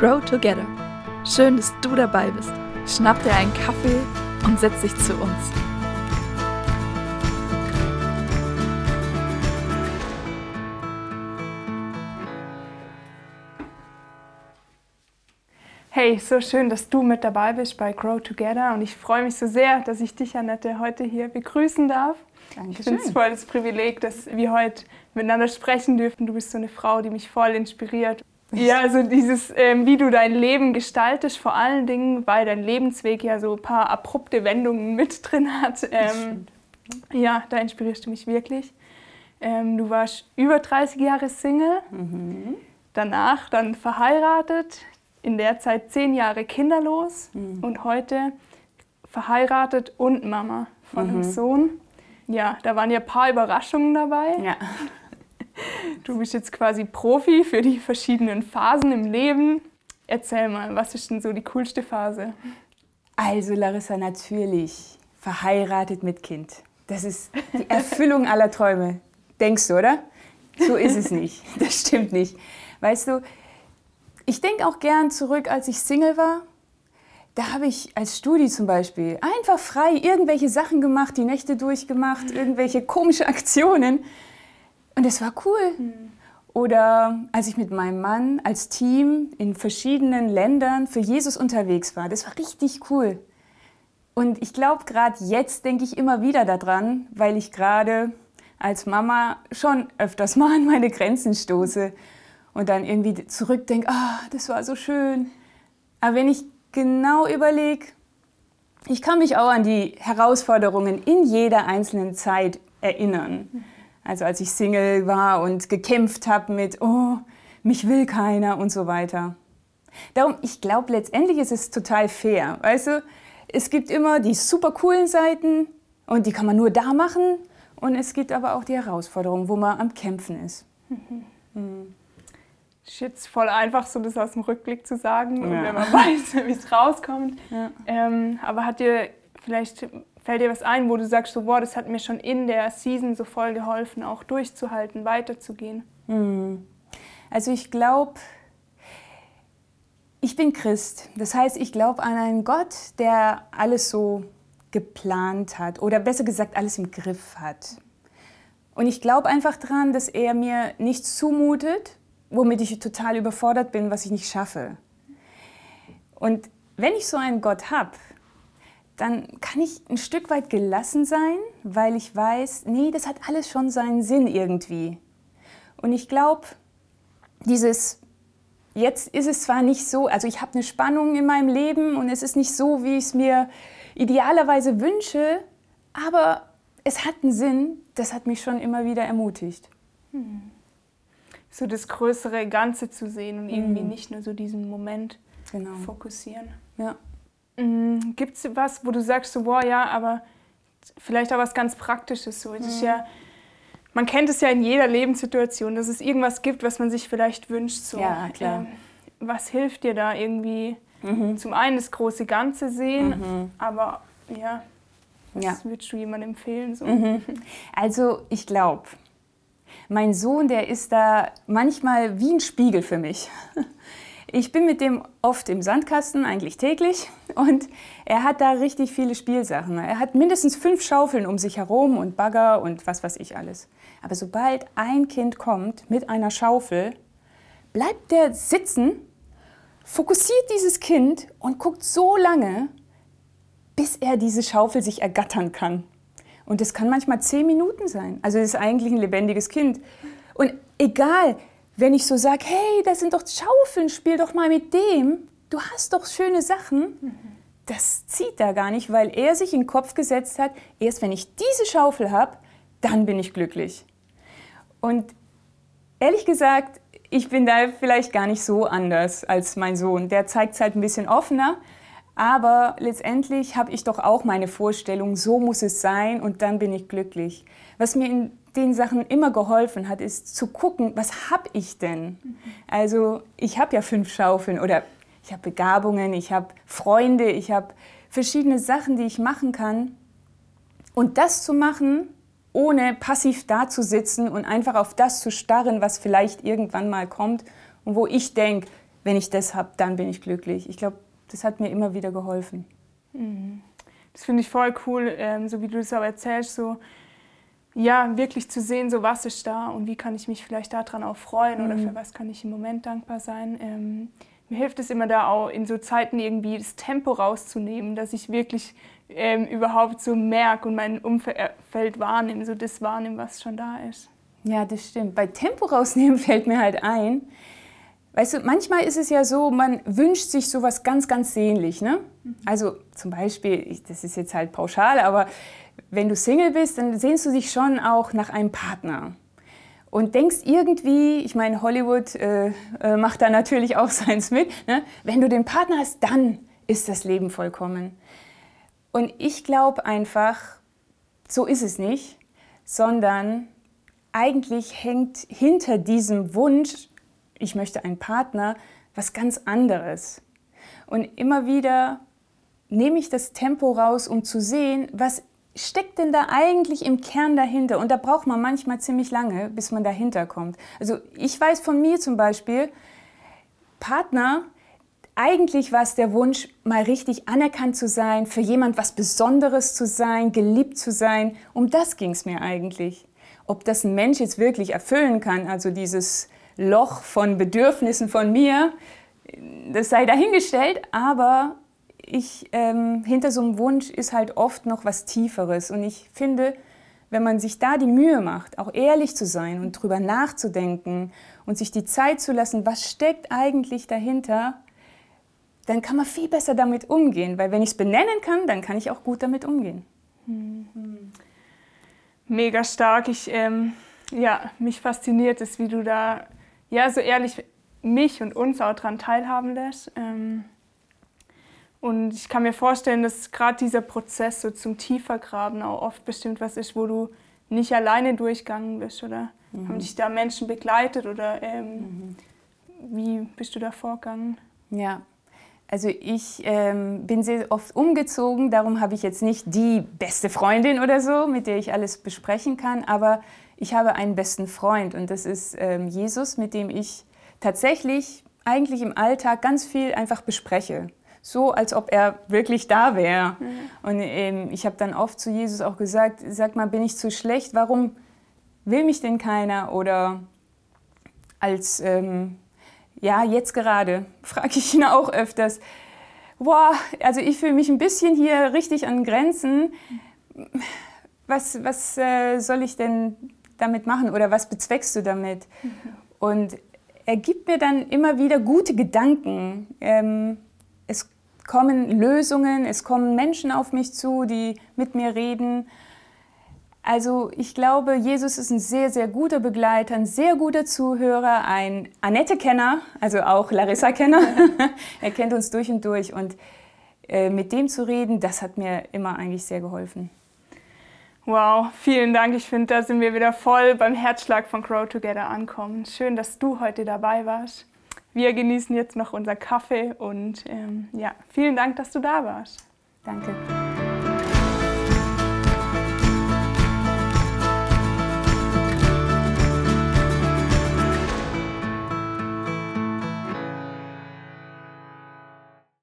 Grow Together. Schön, dass du dabei bist. Schnapp dir einen Kaffee und setz dich zu uns. Hey, so schön, dass du mit dabei bist bei Grow Together und ich freue mich so sehr, dass ich dich, Annette, heute hier begrüßen darf. Dankeschön. Ich finde es voll das Privileg, dass wir heute miteinander sprechen dürfen. Du bist so eine Frau, die mich voll inspiriert. Ja, also dieses, ähm, wie du dein Leben gestaltest, vor allen Dingen, weil dein Lebensweg ja so ein paar abrupte Wendungen mit drin hat. Ähm, ja, da inspirierst du mich wirklich. Ähm, du warst über 30 Jahre Single, Mhm. danach dann verheiratet, in der Zeit zehn Jahre kinderlos und heute verheiratet und Mama von einem Sohn. Ja, da waren ja ein paar Überraschungen dabei. Ja. Du bist jetzt quasi Profi für die verschiedenen Phasen im Leben. Erzähl mal, was ist denn so die coolste Phase? Also Larissa, natürlich verheiratet mit Kind. Das ist die Erfüllung aller Träume. Denkst du, oder? So ist es nicht. Das stimmt nicht. Weißt du, ich denke auch gern zurück, als ich Single war. Da habe ich als Studi zum Beispiel einfach frei irgendwelche Sachen gemacht, die Nächte durchgemacht, irgendwelche komische Aktionen. Und das war cool. Oder als ich mit meinem Mann als Team in verschiedenen Ländern für Jesus unterwegs war. Das war richtig cool. Und ich glaube, gerade jetzt denke ich immer wieder daran, weil ich gerade als Mama schon öfters mal an meine Grenzen stoße und dann irgendwie zurückdenke, ah, das war so schön. Aber wenn ich genau überlege, ich kann mich auch an die Herausforderungen in jeder einzelnen Zeit erinnern. Also als ich Single war und gekämpft habe mit, oh, mich will keiner und so weiter. Darum, ich glaube, letztendlich ist es total fair. Weißt du, es gibt immer die super coolen Seiten und die kann man nur da machen. Und es gibt aber auch die Herausforderungen, wo man am Kämpfen ist. Ist jetzt voll einfach, so das aus dem Rückblick zu sagen und Ja. wenn man weiß, wie es rauskommt. Ja. Ähm, aber hat dir vielleicht fällt dir was ein, wo du sagst, so, boah, das hat mir schon in der Season so voll geholfen, auch durchzuhalten, weiterzugehen? Also ich glaube, ich bin Christ. Das heißt, ich glaube an einen Gott, der alles so geplant hat oder besser gesagt alles im Griff hat. Und ich glaube einfach daran, dass er mir nichts zumutet, womit ich total überfordert bin, was ich nicht schaffe. Und wenn ich so einen Gott habe, dann kann ich ein Stück weit gelassen sein, weil ich weiß, nee, das hat alles schon seinen Sinn irgendwie. Und ich glaube, dieses, jetzt ist es zwar nicht so, also ich habe eine Spannung in meinem Leben und es ist nicht so, wie ich es mir idealerweise wünsche, aber es hat einen Sinn, das hat mich schon immer wieder ermutigt. So das größere Ganze zu sehen und irgendwie nicht nur so diesen Moment Genau. fokussieren. Ja. Gibt es was, wo du sagst, so, boah, ja, aber vielleicht auch was ganz Praktisches so. Es ist ja, man kennt es ja in jeder Lebenssituation, dass es irgendwas gibt, was man sich vielleicht wünscht. So. Ja, klar. Ähm, was hilft dir da irgendwie? Zum einen das große Ganze sehen, aber ja, was Ja. würdest du jemandem empfehlen? So? Also ich glaube, mein Sohn, der ist da manchmal wie ein Spiegel für mich. Ich bin mit dem oft im Sandkasten, eigentlich täglich, und er hat da richtig viele Spielsachen. Er hat mindestens fünf Schaufeln um sich herum und Bagger und was weiß ich alles. Aber sobald ein Kind kommt mit einer Schaufel, bleibt der sitzen, fokussiert dieses Kind und guckt so lange, bis er diese Schaufel sich ergattern kann. Und das kann manchmal zehn Minuten sein. Also das ist eigentlich ein lebendiges Kind. Und egal, wenn ich so sage, hey, das sind doch Schaufeln, spiel doch mal mit dem. Du hast doch schöne Sachen. Das zieht da gar nicht, weil er sich in den Kopf gesetzt hat, erst wenn ich diese Schaufel habe, dann bin ich glücklich. Und ehrlich gesagt, ich bin da vielleicht gar nicht so anders als mein Sohn. Der zeigt es halt ein bisschen offener. Aber letztendlich habe ich doch auch meine Vorstellung, so muss es sein und dann bin ich glücklich. Was mir in den Sachen immer geholfen hat, ist zu gucken, was habe ich denn? Also ich habe ja fünf Schaufeln oder ich habe Begabungen, ich habe Freunde, ich habe verschiedene Sachen, die ich machen kann. Und das zu machen, ohne passiv dazusitzen und einfach auf das zu starren, was vielleicht irgendwann mal kommt und wo ich denke, wenn ich das habe, dann bin ich glücklich. Ich glaube, das hat mir immer wieder geholfen. Mhm. Das finde ich voll cool, ähm, so wie du es auch erzählst, so ja, wirklich zu sehen, so was ist da und wie kann ich mich vielleicht daran auch freuen mhm. oder für was kann ich im Moment dankbar sein. Ähm, mir hilft es immer da auch in so Zeiten irgendwie das Tempo rauszunehmen, dass ich wirklich ähm, überhaupt so merke und mein Umfeld wahrnehme, so das wahrnehme, was schon da ist. Ja, das stimmt. Bei Tempo rausnehmen fällt mir halt ein, Weißt du, manchmal ist es ja so, man wünscht sich sowas ganz, ganz sehnlich. Ne? Mhm. Also zum Beispiel, ich, das ist jetzt halt pauschal, aber wenn du Single bist, dann sehnst du dich schon auch nach einem Partner. Und denkst irgendwie, ich meine, Hollywood äh, äh, macht da natürlich auch seins mit, ne? wenn du den Partner hast, dann ist das Leben vollkommen. Und ich glaube einfach, so ist es nicht, sondern eigentlich hängt hinter diesem Wunsch ich möchte einen Partner, was ganz anderes. Und immer wieder nehme ich das Tempo raus, um zu sehen, was steckt denn da eigentlich im Kern dahinter? Und da braucht man manchmal ziemlich lange, bis man dahinter kommt. Also ich weiß von mir zum Beispiel, Partner, eigentlich war es der Wunsch, mal richtig anerkannt zu sein, für jemand was Besonderes zu sein, geliebt zu sein. Um das ging es mir eigentlich. Ob das ein Mensch jetzt wirklich erfüllen kann, also dieses Loch von Bedürfnissen von mir, das sei dahingestellt, aber ich, ähm, hinter so einem Wunsch ist halt oft noch was Tieferes. Und ich finde, wenn man sich da die Mühe macht, auch ehrlich zu sein und drüber nachzudenken und sich die Zeit zu lassen, was steckt eigentlich dahinter, dann kann man viel besser damit umgehen. Weil wenn ich es benennen kann, dann kann ich auch gut damit umgehen. Mhm. Mega stark. Ich, ähm, ja, mich fasziniert es, wie du da ja, so ehrlich mich und uns auch daran teilhaben lässt. Ähm, und ich kann mir vorstellen, dass gerade dieser Prozess so zum Tiefergraben auch oft bestimmt was ist, wo du nicht alleine durchgegangen bist, oder? Mhm. Haben dich da Menschen begleitet oder ähm, mhm. wie bist du da vorgegangen? Ja, also ich ähm, bin sehr oft umgezogen, darum habe ich jetzt nicht die beste Freundin oder so, mit der ich alles besprechen kann, aber ich habe einen besten Freund und das ist ähm, Jesus, mit dem ich tatsächlich eigentlich im Alltag ganz viel einfach bespreche. So, als ob er wirklich da wäre. Mhm. Und ähm, ich habe dann oft zu Jesus auch gesagt, sag mal, bin ich zu schlecht? Warum will mich denn keiner? Oder als, ähm, ja, jetzt gerade frage ich ihn auch öfters, boah, also ich fühle mich ein bisschen hier richtig an Grenzen. Was, was äh, soll ich denn damit machen oder was bezweckst du damit? Mhm. Und er gibt mir dann immer wieder gute Gedanken. Ähm, kommen Lösungen, es kommen Menschen auf mich zu, die mit mir reden. Also ich glaube, Jesus ist ein sehr, sehr guter Begleiter, ein sehr guter Zuhörer, ein Annette-Kenner, also auch Larissa-Kenner. er kennt uns durch und durch. Und äh, mit dem zu reden, das hat mir immer eigentlich sehr geholfen. Wow, vielen Dank. Ich finde, da sind wir wieder voll beim Herzschlag von Grow Together ankommen. Schön, dass du heute dabei warst. Wir genießen jetzt noch unser Kaffee und ähm, ja, vielen Dank, dass du da warst. Danke.